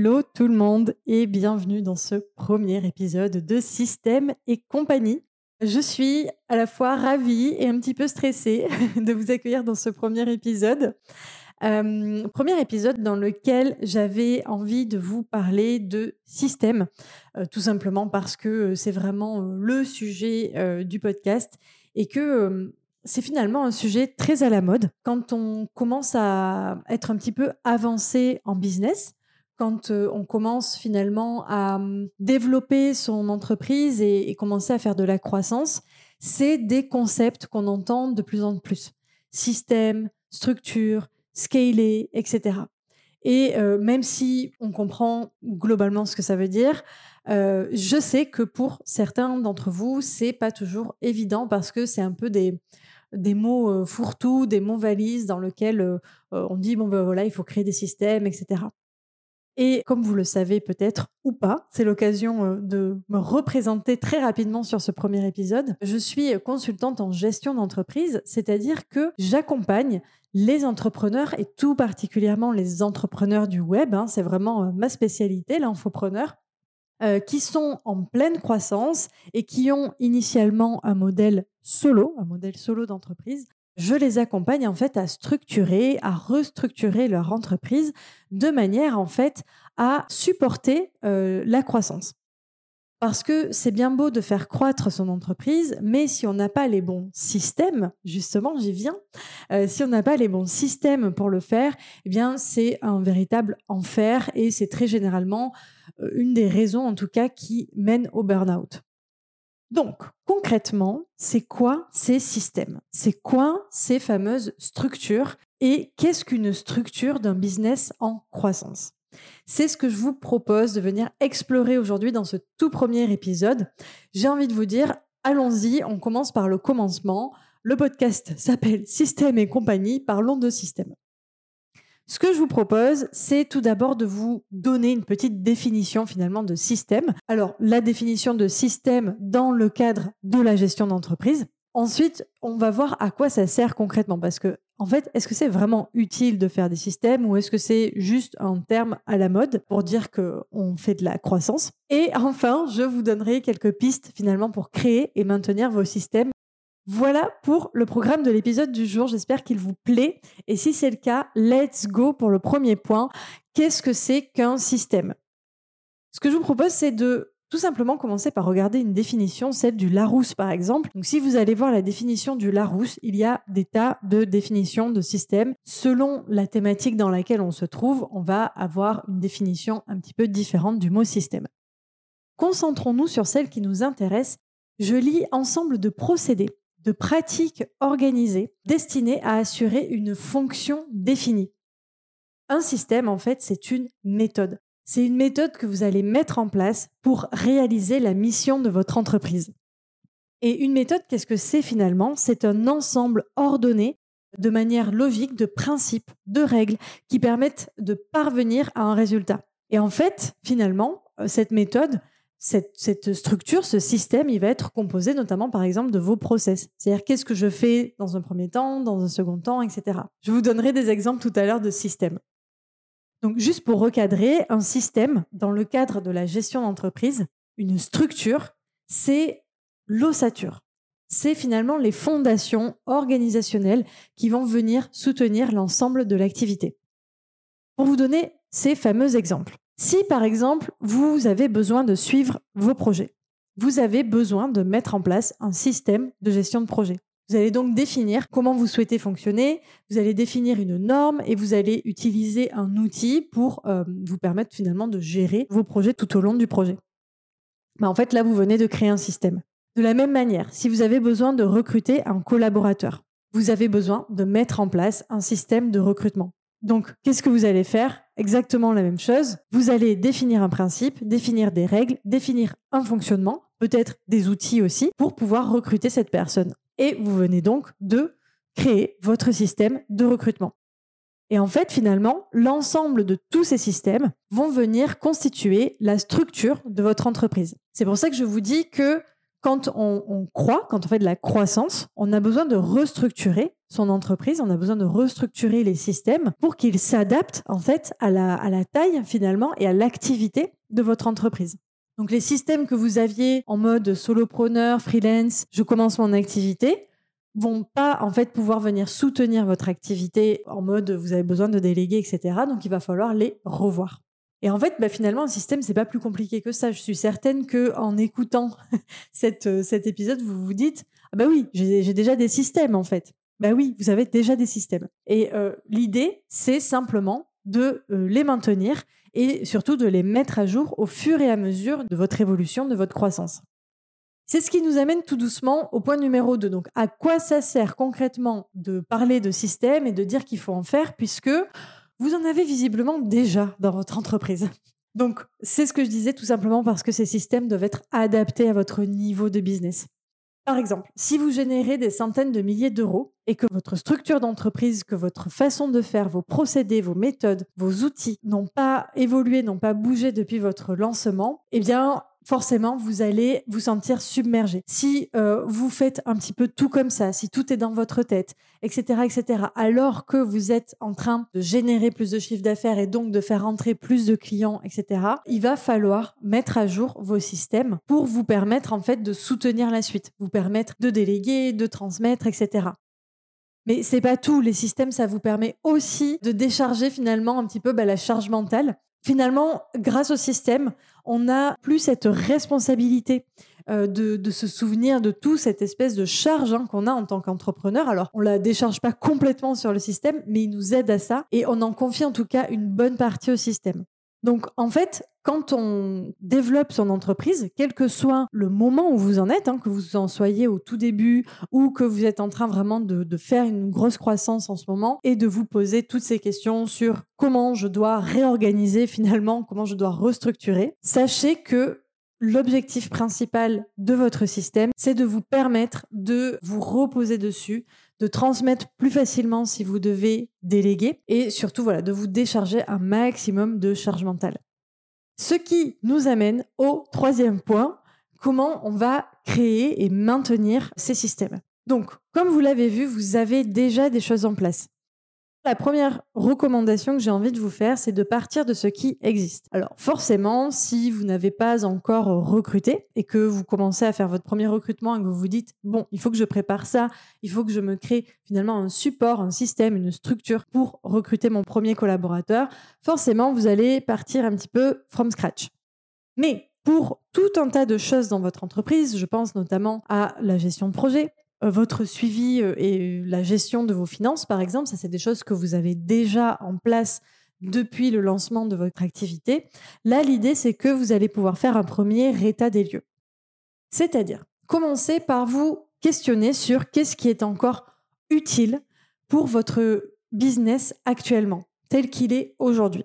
Hello tout le monde et bienvenue dans ce premier épisode de Système et compagnie. Je suis à la fois ravie et un petit peu stressée de vous accueillir dans ce premier épisode. Euh, premier épisode dans lequel j'avais envie de vous parler de système, euh, tout simplement parce que euh, c'est vraiment le sujet du podcast et que c'est finalement un sujet très à la mode quand on commence à être un petit peu avancé en business quand on commence finalement à mmh, développer son entreprise et, commencer à faire de la croissance, c'est des concepts qu'on entend de plus en plus. Système, structure, scaler, etc. Et même si on comprend globalement ce que ça veut dire, je sais que pour certains d'entre vous, c'est pas toujours évident parce que c'est un peu des mots fourre-tout, des mots valises dans lesquels on dit bon ben voilà, il faut créer des systèmes, etc. Et comme vous le savez peut-être ou pas, c'est l'occasion euh, de me représenter très rapidement sur ce premier épisode. Je suis consultante en gestion d'entreprise, c'est-à-dire que j'accompagne les entrepreneurs et tout particulièrement les entrepreneurs du web, hein, c'est vraiment euh, ma spécialité, l'infopreneur, euh, qui sont en pleine croissance et qui ont initialement un modèle solo, un modèle solo d'entreprise, je les accompagne en fait à structurer, à restructurer leur entreprise de manière en fait à supporter euh, la croissance. Parce que c'est bien beau de faire croître son entreprise, mais si on n'a pas les bons systèmes, justement, j'y viens, euh, si on n'a pas les bons systèmes pour le faire, eh bien, c'est un véritable enfer et c'est très généralement euh, une des raisons, en tout cas, qui mène au burn-out. Donc, concrètement, c'est quoi ces systèmes? C'est quoi ces fameuses structures? Et qu'est-ce qu'une structure d'un business en croissance? C'est ce que je vous propose de venir explorer aujourd'hui dans ce tout premier épisode. J'ai envie de vous dire, allons-y, on commence par le commencement. Le podcast s'appelle Système et compagnie, parlons de système. Ce que je vous propose, c'est tout d'abord de vous donner une petite définition finalement de système. Alors, la définition de système dans le cadre de la gestion d'entreprise. Ensuite, on va voir à quoi ça sert concrètement parce que en fait, est-ce que c'est vraiment utile de faire des systèmes ou est-ce que c'est juste un terme à la mode pour dire que on fait de la croissance? Et enfin, je vous donnerai quelques pistes finalement pour créer et maintenir vos systèmes voilà pour le programme de l'épisode du jour. J'espère qu'il vous plaît. Et si c'est le cas, let's go pour le premier point. Qu'est-ce que c'est qu'un système? Ce que je vous propose, c'est de tout simplement commencer par regarder une définition, celle du Larousse par exemple. Donc si vous allez voir la définition du Larousse, il y a des tas de définitions de systèmes. Selon la thématique dans laquelle on se trouve, on va avoir une définition un petit peu différente du mot système. Concentrons-nous sur celle qui nous intéresse. Je lis ensemble de procédés de pratiques organisées destinées à assurer une fonction définie. Un système, en fait, c'est une méthode. C'est une méthode que vous allez mettre en place pour réaliser la mission de votre entreprise. Et une méthode, qu'est-ce que c'est finalement? C'est un ensemble ordonné de manière logique de principes, de règles qui permettent de parvenir à un résultat. Et en fait, finalement, euh, cette méthode, cette, structure, ce système, il va être composé notamment, par exemple, de vos process. C'est-à-dire, qu'est-ce que je fais dans un premier temps, dans un second temps, etc. Je vous donnerai des exemples tout à l'heure de systèmes. Donc, juste pour recadrer, un système, dans le cadre de la gestion d'entreprise, une structure, c'est l'ossature. C'est finalement les fondations organisationnelles qui vont venir soutenir l'ensemble de l'activité. Pour vous donner ces fameux exemples. Si par exemple, vous avez besoin de suivre vos projets, vous avez besoin de mettre en place un système de gestion de projet. Vous allez donc définir comment vous souhaitez fonctionner, vous allez définir une norme et vous allez utiliser un outil pour euh, vous permettre finalement de gérer vos projets tout au long du projet. Bah, en fait, là, vous venez de créer un système. De la même manière, si vous avez besoin de recruter un collaborateur, vous avez besoin de mettre en place un système de recrutement. Donc, qu'est-ce que vous allez faire? Exactement la même chose. Vous allez définir un principe, définir des règles, définir un fonctionnement, peut-être des outils aussi, pour pouvoir recruter cette personne. Et vous venez donc de créer votre système de recrutement. Et en fait, finalement, l'ensemble de tous ces systèmes vont venir constituer la structure de votre entreprise. C'est pour ça que je vous dis que quand on, croit, quand on fait de la croissance, on a besoin de restructurer son entreprise, on a besoin de restructurer les systèmes pour qu'ils s'adaptent en fait à la, à la taille finalement et à l'activité de votre entreprise. Donc les systèmes que vous aviez en mode solopreneur, freelance, je commence mon activité, vont pas en fait pouvoir venir soutenir votre activité en mode vous avez besoin de déléguer, etc. Donc il va falloir les revoir. Et en fait, bah, finalement, un système, c'est pas plus compliqué que ça. Je suis certaine que en écoutant euh, cet épisode, vous vous dites ah bah oui, j'ai déjà des systèmes en fait. Bah oui, vous avez déjà des systèmes. Et euh, l'idée, c'est simplement de euh, les maintenir et surtout de les mettre à jour au fur et à mesure de votre évolution, de votre croissance. C'est ce qui nous amène tout doucement au point numéro 2. Donc, à quoi ça sert concrètement de parler de système et de dire qu'il faut en faire, puisque vous en avez visiblement déjà dans votre entreprise. Donc, c'est ce que je disais tout simplement parce que ces systèmes doivent être adaptés à votre niveau de business. Par exemple, si vous générez des centaines de milliers d'euros et que votre structure d'entreprise, que votre façon de faire, vos procédés, vos méthodes, vos outils n'ont pas évolué, n'ont pas bougé depuis votre lancement, eh bien, forcément, vous allez vous sentir submergé. Si euh, vous faites un petit peu tout comme ça, si tout est dans votre tête, etc., etc., alors que vous êtes en train de générer plus de chiffre d'affaires et donc de faire entrer plus de clients, etc., il va falloir mettre à jour vos systèmes pour vous permettre en fait de soutenir la suite, vous permettre de déléguer, de transmettre, etc. Mais c'est pas tout. Les systèmes, ça vous permet aussi de décharger finalement un petit peu bah, la charge mentale finalement, grâce au système, on n'a plus cette responsabilité euh, de, se souvenir de tout cette espèce de charge hein, qu'on a en tant qu'entrepreneur. Alors, on la décharge pas complètement sur le système, mais il nous aide à ça et on en confie en tout cas une bonne partie au système. Donc, en fait, quand on développe son entreprise, quel que soit le moment où vous en êtes, hein, que vous en soyez au tout début ou que vous êtes en train vraiment de, faire une grosse croissance en ce moment et de vous poser toutes ces questions sur comment je dois réorganiser finalement, comment je dois restructurer, sachez que l'objectif principal de votre système, c'est de vous permettre de vous reposer dessus, de transmettre plus facilement si vous devez déléguer et surtout voilà, de vous décharger un maximum de charge mentale. Ce qui nous amène au troisième point, comment on va créer et maintenir ces systèmes. Donc, comme vous l'avez vu, vous avez déjà des choses en place. La première recommandation que j'ai envie de vous faire, c'est de partir de ce qui existe. Alors forcément, si vous n'avez pas encore recruté et que vous commencez à faire votre premier recrutement et que vous vous dites, bon, il faut que je prépare ça, il faut que je me crée finalement un support, un système, une structure pour recruter mon premier collaborateur, forcément, vous allez partir un petit peu from scratch. Mais pour tout un tas de choses dans votre entreprise, je pense notamment à la gestion de projet, votre suivi euh, et la gestion de vos finances, par exemple, ça c'est des choses que vous avez déjà en place depuis le lancement de votre activité. Là, l'idée, c'est que vous allez pouvoir faire un premier état des lieux. C'est-à-dire, commencez par vous questionner sur qu'est-ce qui est encore utile pour votre business actuellement, tel qu'il est aujourd'hui.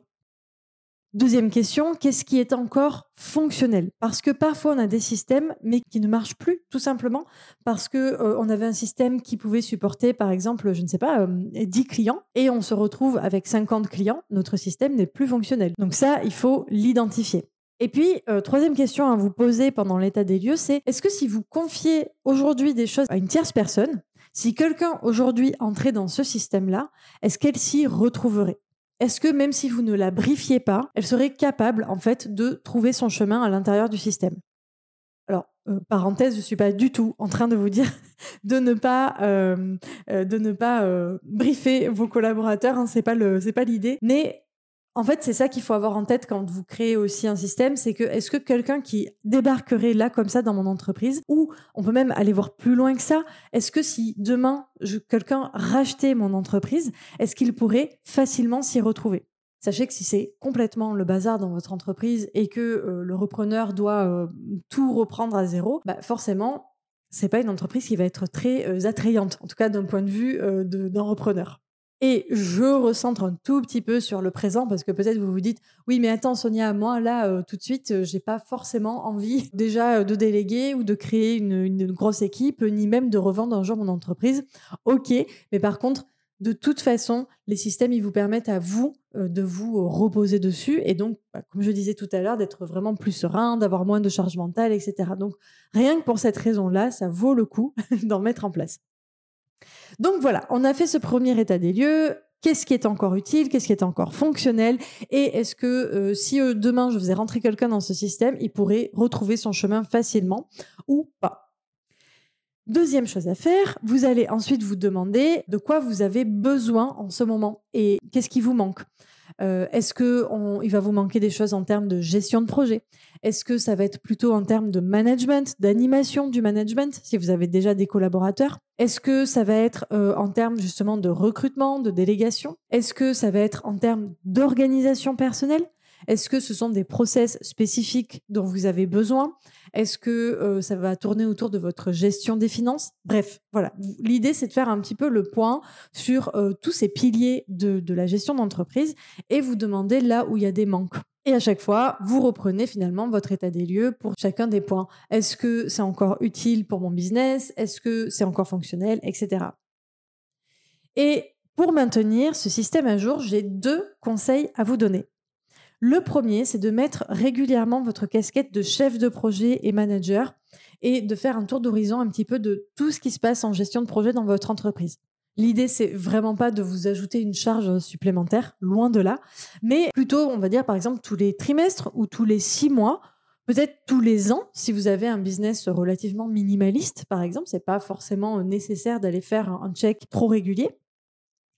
Deuxième question, qu'est-ce qui est encore fonctionnel? Parce que parfois on a des systèmes mais qui ne marchent plus tout simplement parce que euh, on avait un système qui pouvait supporter par exemple, je ne sais pas, 10 euh, clients et on se retrouve avec 50 clients, notre système n'est plus fonctionnel. Donc ça, il faut l'identifier. Et puis, euh, troisième question à vous poser pendant l'état des lieux, c'est est-ce que si vous confiez aujourd'hui des choses à une tierce personne, si quelqu'un aujourd'hui entrait dans ce système-là, est-ce qu'elle s'y retrouverait? Est-ce que même si vous ne la briefiez pas, elle serait capable en fait de trouver son chemin à l'intérieur du système? Alors, euh, parenthèse, je ne suis pas du tout en train de vous dire de ne pas, euh, euh, briefer vos collaborateurs, hein, le, c'est pas l'idée. Mais en fait, c'est ça qu'il faut avoir en tête quand vous créez aussi un système, c'est que est-ce que quelqu'un qui débarquerait là comme ça dans mon entreprise, ou on peut même aller voir plus loin que ça, est-ce que si demain quelqu'un rachetait mon entreprise, est-ce qu'il pourrait facilement s'y retrouver? Sachez que si c'est complètement le bazar dans votre entreprise et que euh, le repreneur doit euh, tout reprendre à zéro, bah forcément, c'est pas une entreprise qui va être très euh, attrayante, en tout cas d'un point de vue d'un repreneur. Et je recentre un tout petit peu sur le présent parce que peut-être vous vous dites oui mais attends Sonia moi là euh, tout de suite euh, j'ai pas forcément envie déjà euh, de déléguer ou de créer une, grosse équipe ni même de revendre un jour mon entreprise. Ok mais par contre de toute façon, les systèmes, ils vous permettent à vous de vous reposer dessus et donc, bah, comme je disais tout à l'heure, d'être vraiment plus serein, d'avoir moins de charge mentale, etc. Donc, rien que pour cette raison-là, ça vaut le coup d'en mettre en place. Donc voilà, on a fait ce premier état des lieux. Qu'est-ce qui est encore utile? Qu'est-ce qui est encore fonctionnel? Et est-ce que euh, si euh, demain je faisais rentrer quelqu'un dans ce système, il pourrait retrouver son chemin facilement ou pas? Deuxième chose à faire, vous allez ensuite vous demander de quoi vous avez besoin en ce moment et qu'est-ce qui vous manque? Euh, est-ce qu'il va vous manquer des choses en termes de gestion de projet? Est-ce que ça va être plutôt en termes de management, d'animation du management, si vous avez déjà des collaborateurs? Est-ce que ça va être euh, en termes justement de recrutement, de délégation? Est-ce que ça va être en termes d'organisation personnelle? Est-ce que ce sont des process spécifiques dont vous avez besoin? Est-ce que euh, ça va tourner autour de votre gestion des finances? Bref, voilà. L'idée, c'est de faire un petit peu le point sur euh, tous ces piliers de, de la gestion d'entreprise et vous demander là où il y a des manques. Et à chaque fois, vous reprenez finalement votre état des lieux pour chacun des points. Est-ce que c'est encore utile pour mon business? Est-ce que c'est encore fonctionnel? Etc. Et pour maintenir ce système à jour, j'ai deux conseils à vous donner. Le premier, c'est de mettre régulièrement votre casquette de chef de projet et manager et de faire un tour d'horizon un petit peu de tout ce qui se passe en gestion de projet dans votre entreprise. L'idée, c'est vraiment pas de vous ajouter une charge supplémentaire, loin de là, mais plutôt, on va dire, par exemple, tous les trimestres ou tous les six mois, peut-être tous les ans, si vous avez un business relativement minimaliste, par exemple, c'est pas forcément nécessaire d'aller faire un check trop régulier.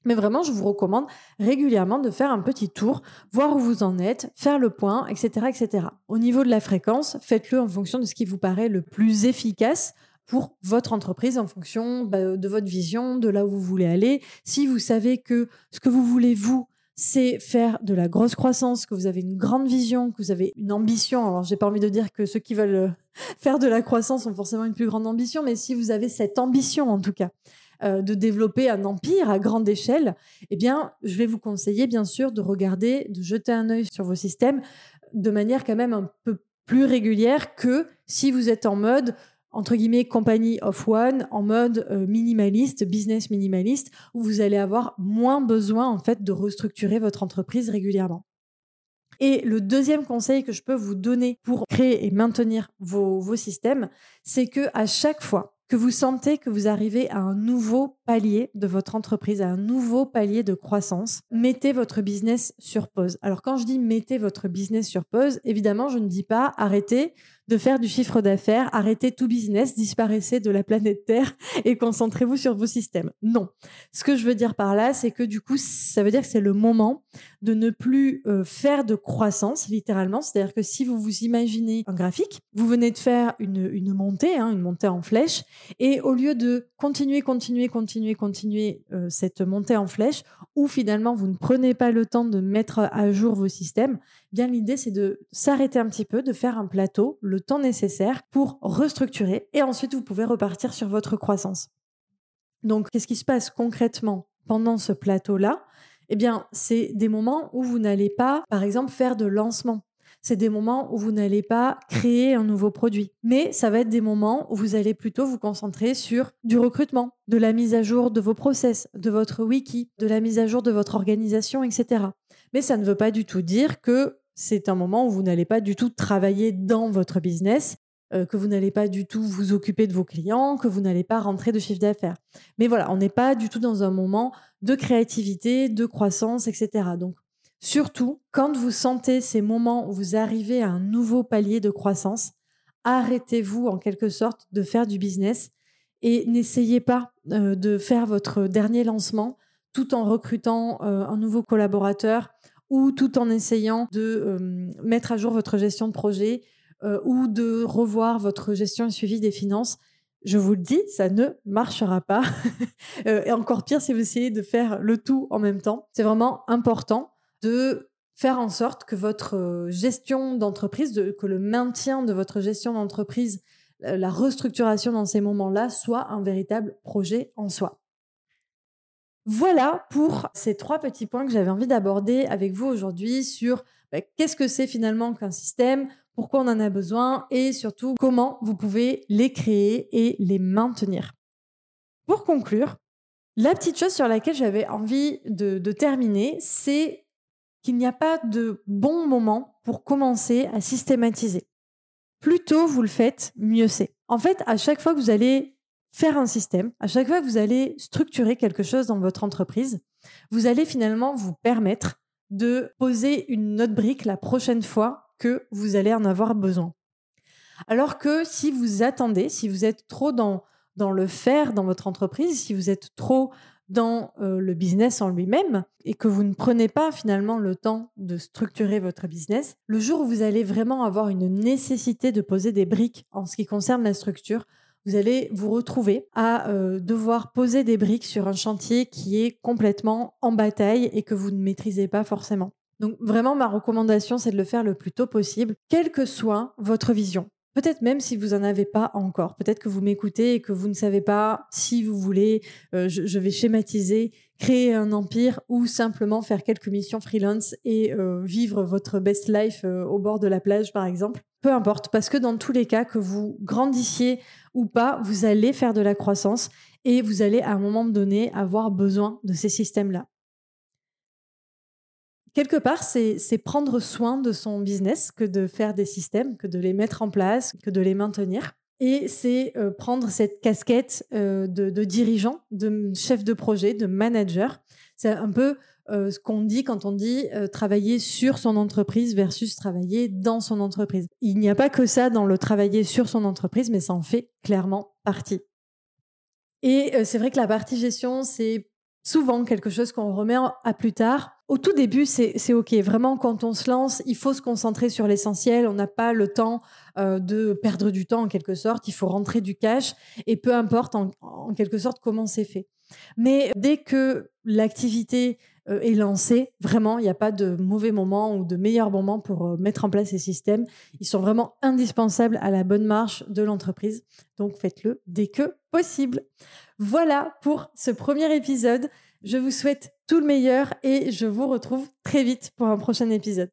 Mais vraiment, je vous recommande régulièrement de faire un petit tour, voir où vous en êtes, faire le point, etc. etc. Au niveau de la fréquence, faites-le en fonction de ce qui vous paraît le plus efficace pour votre entreprise, en fonction bah, de votre vision, de là où vous voulez aller. Si vous savez que ce que vous voulez, vous, c'est faire de la grosse croissance, que vous avez une grande vision, que vous avez une ambition. Alors, j'ai pas envie de dire que ceux qui veulent euh, faire de la croissance ont forcément une plus grande ambition, mais si vous avez cette ambition, en tout cas, euh, de développer un empire à grande échelle, eh bien, je vais vous conseiller, bien sûr, de regarder, de jeter un œil sur vos systèmes de manière quand même un peu plus régulière que si vous êtes en mode entre guillemets compagnie of one en mode euh, minimaliste, business minimaliste, où vous allez avoir moins besoin en fait de restructurer votre entreprise régulièrement. Et le deuxième conseil que je peux vous donner pour créer et maintenir vos, vos systèmes, c'est que à chaque fois que vous sentez que vous arrivez à un nouveau palier de votre entreprise, à un nouveau palier de croissance, mettez votre business sur pause. Alors quand je dis mettez votre business sur pause, évidemment, je ne dis pas arrêtez de faire du chiffre d'affaires, arrêtez tout business, disparaissez de la planète Terre et concentrez-vous sur vos systèmes. Non. Ce que je veux dire par là, c'est que du coup, ça veut dire que c'est le moment de ne plus euh, faire de croissance, littéralement. C'est-à-dire que si vous vous imaginez un graphique, vous venez de faire une, montée, hein, une montée en flèche, et au lieu de continuer, continuer, continuer, continuer euh, cette montée en flèche, où finalement vous ne prenez pas le temps de mettre à jour vos systèmes, bien l'idée c'est de s'arrêter un petit peu, de faire un plateau, le temps nécessaire pour restructurer, et ensuite vous pouvez repartir sur votre croissance. Donc, qu'est-ce qui se passe concrètement pendant ce plateau-là? Eh bien, c'est des moments où vous n'allez pas, par exemple, faire de lancement. C'est des moments où vous n'allez pas créer un nouveau produit. Mais ça va être des moments où vous allez plutôt vous concentrer sur du recrutement, de la mise à jour de vos process, de votre wiki, de la mise à jour de votre organisation, etc. Mais ça ne veut pas du tout dire que c'est un moment où vous n'allez pas du tout travailler dans votre business euh, que vous n'allez pas du tout vous occuper de vos clients, que vous n'allez pas rentrer de chiffre d'affaires. Mais voilà, on n'est pas du tout dans un moment de créativité, de croissance, etc. Donc, surtout, quand vous sentez ces moments où vous arrivez à un nouveau palier de croissance, arrêtez-vous en quelque sorte de faire du business et n'essayez pas euh, de faire votre dernier lancement tout en recrutant euh, un nouveau collaborateur ou tout en essayant de mettre à jour votre gestion de projet euh, ou de revoir votre gestion et suivi des finances, je vous le dis, ça ne marchera pas. Euh, et encore pire si vous essayez de faire le tout en même temps. C'est vraiment important de faire en sorte que votre euh, gestion d'entreprise, que le maintien de votre gestion d'entreprise, la restructuration dans ces moments-là soit un véritable projet en soi. Voilà pour ces trois petits points que j'avais envie d'aborder avec vous aujourd'hui sur bah, qu'est-ce que c'est finalement qu'un système, pourquoi on en a besoin et surtout comment vous pouvez les créer et les maintenir. Pour conclure, la petite chose sur laquelle j'avais envie de, de terminer, c'est qu'il n'y a pas de bon moment pour commencer à systématiser. Plus tôt vous le faites, mieux c'est. En fait, à chaque fois que vous allez faire un système, à chaque fois que vous allez structurer quelque chose dans votre entreprise, vous allez finalement vous permettre de poser une autre brique la prochaine fois que vous allez en avoir besoin. Alors que si vous attendez, si vous êtes trop dans, dans le faire dans votre entreprise, si vous êtes trop dans euh, le business en lui-même et que vous ne prenez pas finalement le temps de structurer votre business, le jour où vous allez vraiment avoir une nécessité de poser des briques en ce qui concerne la structure, vous allez vous retrouver à euh, devoir poser des briques sur un chantier qui est complètement en bataille et que vous ne maîtrisez pas forcément. Donc vraiment, ma recommandation, c'est de le faire le plus tôt possible, quelle que soit votre vision. Peut-être même si vous n'en avez pas encore. Peut-être que vous m'écoutez et que vous ne savez pas si vous voulez, euh, je, vais schématiser, créer un empire ou simplement faire quelques missions freelance et euh, vivre votre best life au bord de la plage, par exemple. Peu importe, parce que dans tous les cas, que vous grandissiez ou pas, vous allez faire de la croissance et vous allez à un moment donné avoir besoin de ces systèmes-là. Quelque part, c'est prendre soin de son business que de faire des systèmes, que de les mettre en place, que de les maintenir. Et c'est euh, prendre cette casquette euh, de, de, dirigeant, de chef de projet, de manager. C'est un peu euh, ce qu'on dit quand on dit euh, travailler sur son entreprise versus travailler dans son entreprise. Il n'y a pas que ça dans le travailler sur son entreprise, mais ça en fait clairement partie. Et euh, c'est vrai que la partie gestion, c'est souvent quelque chose qu'on remet à plus tard. Au tout début, c'est OK. Vraiment, quand on se lance, il faut se concentrer sur l'essentiel. On n'a pas le temps de perdre du temps en quelque sorte. Il faut rentrer du cash et peu importe en quelque sorte comment c'est fait. Mais dès que l'activité est lancé. Vraiment, il n'y a pas de mauvais moment ou de meilleur moment pour euh, mettre en place ces systèmes. Ils sont vraiment indispensables à la bonne marche de l'entreprise. Donc faites-le dès que possible. Voilà pour ce premier épisode. Je vous souhaite tout le meilleur et je vous retrouve très vite pour un prochain épisode.